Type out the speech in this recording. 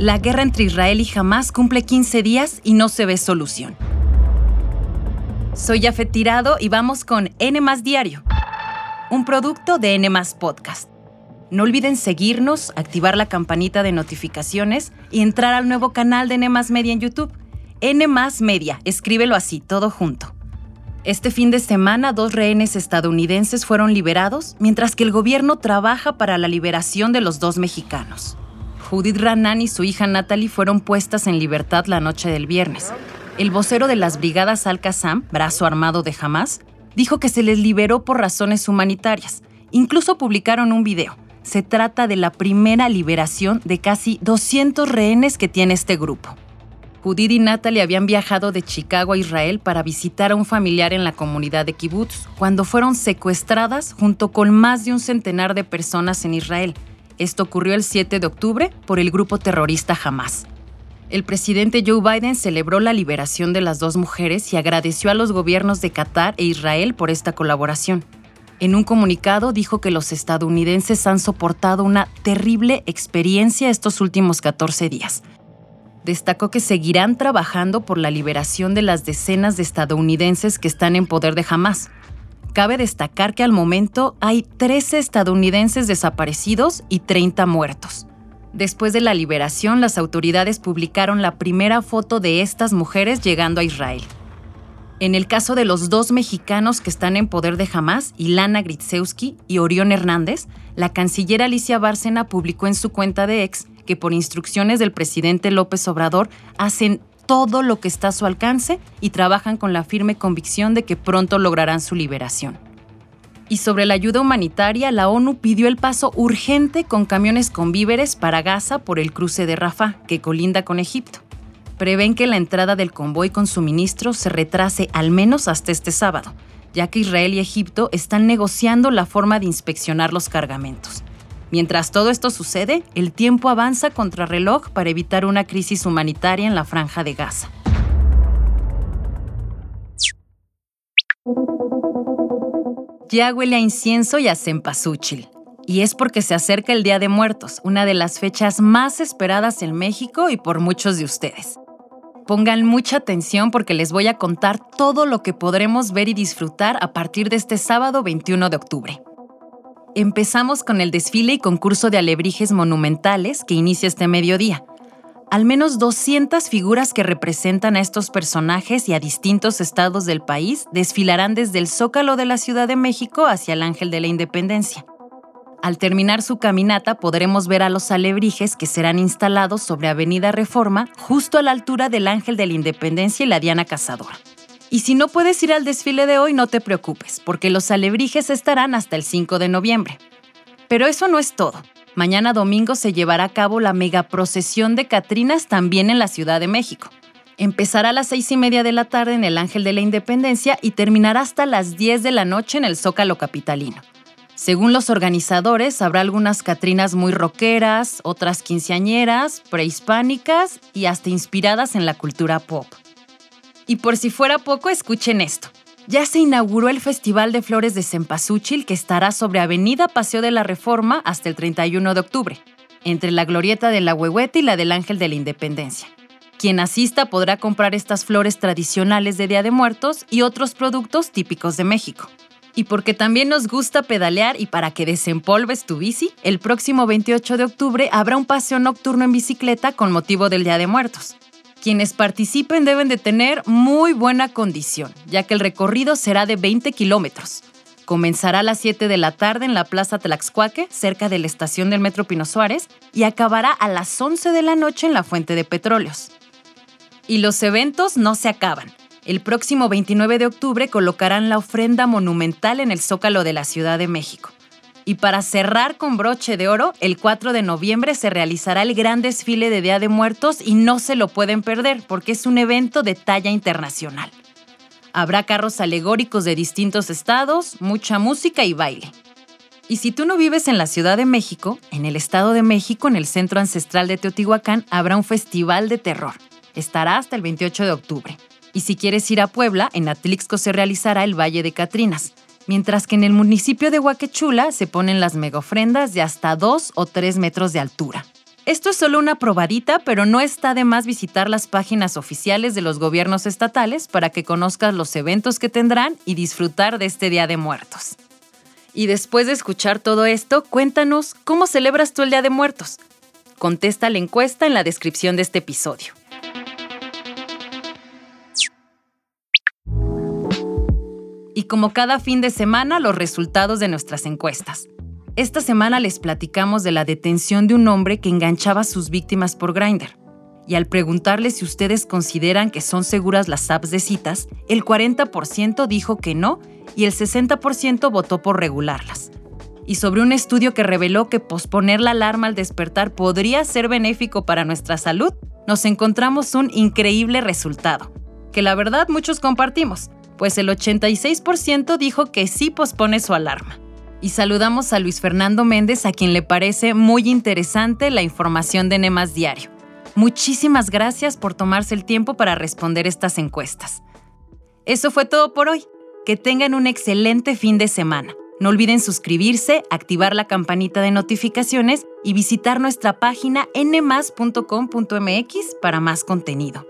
La guerra entre Israel y Hamas cumple 15 días y no se ve solución. Soy Jafet Tirado y vamos con N Diario, un producto de N Podcast. No olviden seguirnos, activar la campanita de notificaciones y entrar al nuevo canal de N Media en YouTube. N Media, escríbelo así, todo junto. Este fin de semana, dos rehenes estadounidenses fueron liberados, mientras que el gobierno trabaja para la liberación de los dos mexicanos. Judith Ranan y su hija Natalie fueron puestas en libertad la noche del viernes. El vocero de las brigadas Al-Qassam, brazo armado de Hamas, dijo que se les liberó por razones humanitarias. Incluso publicaron un video. Se trata de la primera liberación de casi 200 rehenes que tiene este grupo. Judith y Natalie habían viajado de Chicago a Israel para visitar a un familiar en la comunidad de Kibbutz cuando fueron secuestradas junto con más de un centenar de personas en Israel. Esto ocurrió el 7 de octubre por el grupo terrorista Hamas. El presidente Joe Biden celebró la liberación de las dos mujeres y agradeció a los gobiernos de Qatar e Israel por esta colaboración. En un comunicado dijo que los estadounidenses han soportado una terrible experiencia estos últimos 14 días. Destacó que seguirán trabajando por la liberación de las decenas de estadounidenses que están en poder de Hamas. Cabe destacar que al momento hay 13 estadounidenses desaparecidos y 30 muertos. Después de la liberación, las autoridades publicaron la primera foto de estas mujeres llegando a Israel. En el caso de los dos mexicanos que están en poder de Hamas, Ilana Gritzewski y Orión Hernández, la canciller Alicia Bárcena publicó en su cuenta de ex que por instrucciones del presidente López Obrador hacen todo lo que está a su alcance y trabajan con la firme convicción de que pronto lograrán su liberación. Y sobre la ayuda humanitaria, la ONU pidió el paso urgente con camiones con víveres para Gaza por el cruce de Rafah, que colinda con Egipto prevén que la entrada del convoy con suministros se retrase al menos hasta este sábado, ya que Israel y Egipto están negociando la forma de inspeccionar los cargamentos. Mientras todo esto sucede, el tiempo avanza contra reloj para evitar una crisis humanitaria en la franja de Gaza. Ya huele a incienso y a cempasúchil. Y es porque se acerca el Día de Muertos, una de las fechas más esperadas en México y por muchos de ustedes. Pongan mucha atención porque les voy a contar todo lo que podremos ver y disfrutar a partir de este sábado 21 de octubre. Empezamos con el desfile y concurso de alebrijes monumentales que inicia este mediodía. Al menos 200 figuras que representan a estos personajes y a distintos estados del país desfilarán desde el Zócalo de la Ciudad de México hacia el Ángel de la Independencia. Al terminar su caminata podremos ver a los alebrijes que serán instalados sobre Avenida Reforma, justo a la altura del Ángel de la Independencia y la Diana Cazadora. Y si no puedes ir al desfile de hoy, no te preocupes, porque los alebrijes estarán hasta el 5 de noviembre. Pero eso no es todo. Mañana domingo se llevará a cabo la megaprocesión de Catrinas también en la Ciudad de México. Empezará a las seis y media de la tarde en el Ángel de la Independencia y terminará hasta las 10 de la noche en el Zócalo Capitalino. Según los organizadores, habrá algunas Catrinas muy rockeras, otras quinceañeras, prehispánicas y hasta inspiradas en la cultura pop. Y por si fuera poco, escuchen esto. Ya se inauguró el Festival de Flores de Cempasúchil que estará sobre Avenida Paseo de la Reforma hasta el 31 de octubre, entre la glorieta de la Huehueta y la del Ángel de la Independencia. Quien asista podrá comprar estas flores tradicionales de Día de Muertos y otros productos típicos de México. Y porque también nos gusta pedalear y para que desempolves tu bici, el próximo 28 de octubre habrá un paseo nocturno en bicicleta con motivo del Día de Muertos. Quienes participen deben de tener muy buena condición, ya que el recorrido será de 20 kilómetros. Comenzará a las 7 de la tarde en la Plaza Tlaxcuaque, cerca de la estación del Metro Pino Suárez, y acabará a las 11 de la noche en la Fuente de Petróleos. Y los eventos no se acaban. El próximo 29 de octubre colocarán la ofrenda monumental en el Zócalo de la Ciudad de México. Y para cerrar con broche de oro, el 4 de noviembre se realizará el gran desfile de Día de Muertos y no se lo pueden perder porque es un evento de talla internacional. Habrá carros alegóricos de distintos estados, mucha música y baile. Y si tú no vives en la Ciudad de México, en el Estado de México, en el Centro Ancestral de Teotihuacán, habrá un festival de terror. Estará hasta el 28 de octubre. Y si quieres ir a Puebla, en Atlixco se realizará el Valle de Catrinas, mientras que en el municipio de Huaquechula se ponen las megofrendas de hasta 2 o 3 metros de altura. Esto es solo una probadita, pero no está de más visitar las páginas oficiales de los gobiernos estatales para que conozcas los eventos que tendrán y disfrutar de este Día de Muertos. Y después de escuchar todo esto, cuéntanos cómo celebras tú el Día de Muertos. Contesta la encuesta en la descripción de este episodio. Como cada fin de semana, los resultados de nuestras encuestas. Esta semana les platicamos de la detención de un hombre que enganchaba a sus víctimas por Grindr. Y al preguntarle si ustedes consideran que son seguras las apps de citas, el 40% dijo que no y el 60% votó por regularlas. Y sobre un estudio que reveló que posponer la alarma al despertar podría ser benéfico para nuestra salud, nos encontramos un increíble resultado, que la verdad muchos compartimos, pues el 86% dijo que sí pospone su alarma y saludamos a Luis Fernando Méndez, a quien le parece muy interesante la información de Nemas Diario. Muchísimas gracias por tomarse el tiempo para responder estas encuestas. Eso fue todo por hoy. Que tengan un excelente fin de semana. No olviden suscribirse, activar la campanita de notificaciones y visitar nuestra página nmas.com.mx para más contenido.